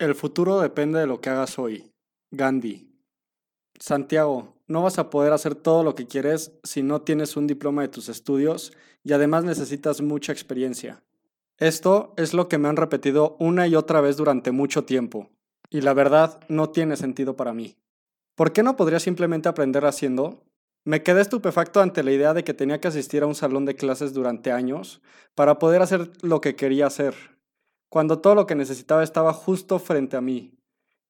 El futuro depende de lo que hagas hoy. Gandhi. Santiago, no vas a poder hacer todo lo que quieres si no tienes un diploma de tus estudios y además necesitas mucha experiencia. Esto es lo que me han repetido una y otra vez durante mucho tiempo, y la verdad no tiene sentido para mí. ¿Por qué no podría simplemente aprender haciendo? Me quedé estupefacto ante la idea de que tenía que asistir a un salón de clases durante años para poder hacer lo que quería hacer cuando todo lo que necesitaba estaba justo frente a mí,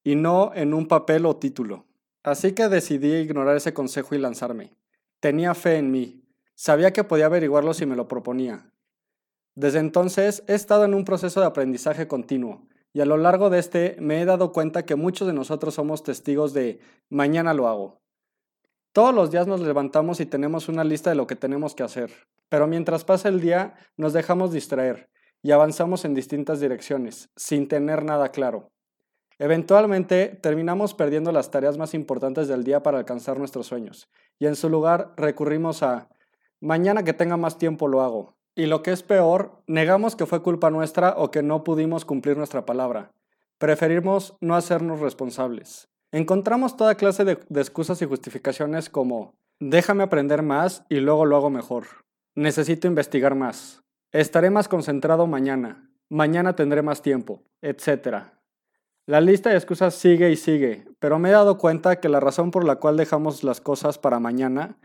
y no en un papel o título. Así que decidí ignorar ese consejo y lanzarme. Tenía fe en mí, sabía que podía averiguarlo si me lo proponía. Desde entonces he estado en un proceso de aprendizaje continuo, y a lo largo de este me he dado cuenta que muchos de nosotros somos testigos de mañana lo hago. Todos los días nos levantamos y tenemos una lista de lo que tenemos que hacer, pero mientras pasa el día nos dejamos distraer y avanzamos en distintas direcciones, sin tener nada claro. Eventualmente terminamos perdiendo las tareas más importantes del día para alcanzar nuestros sueños, y en su lugar recurrimos a mañana que tenga más tiempo lo hago. Y lo que es peor, negamos que fue culpa nuestra o que no pudimos cumplir nuestra palabra. Preferimos no hacernos responsables. Encontramos toda clase de, de excusas y justificaciones como déjame aprender más y luego lo hago mejor. Necesito investigar más. Estaré más concentrado mañana. Mañana tendré más tiempo, etc. La lista de excusas sigue y sigue, pero me he dado cuenta que la razón por la cual dejamos las cosas para mañana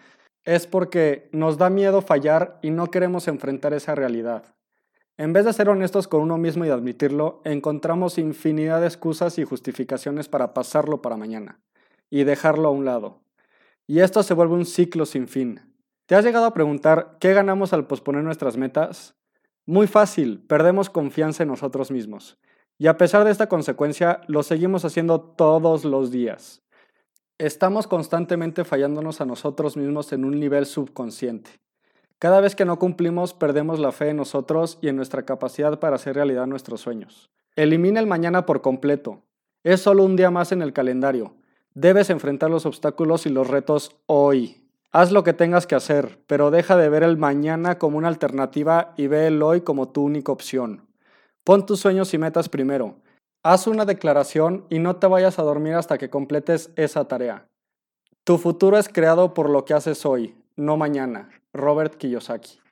es porque nos da miedo fallar y no queremos enfrentar esa realidad. En vez de ser honestos con uno mismo y admitirlo, encontramos infinidad de excusas y justificaciones para pasarlo para mañana y dejarlo a un lado. Y esto se vuelve un ciclo sin fin. ¿Te has llegado a preguntar qué ganamos al posponer nuestras metas? Muy fácil, perdemos confianza en nosotros mismos. Y a pesar de esta consecuencia, lo seguimos haciendo todos los días. Estamos constantemente fallándonos a nosotros mismos en un nivel subconsciente. Cada vez que no cumplimos, perdemos la fe en nosotros y en nuestra capacidad para hacer realidad nuestros sueños. Elimina el mañana por completo. Es solo un día más en el calendario. Debes enfrentar los obstáculos y los retos hoy. Haz lo que tengas que hacer, pero deja de ver el mañana como una alternativa y ve el hoy como tu única opción. Pon tus sueños y metas primero. Haz una declaración y no te vayas a dormir hasta que completes esa tarea. Tu futuro es creado por lo que haces hoy, no mañana. Robert Kiyosaki.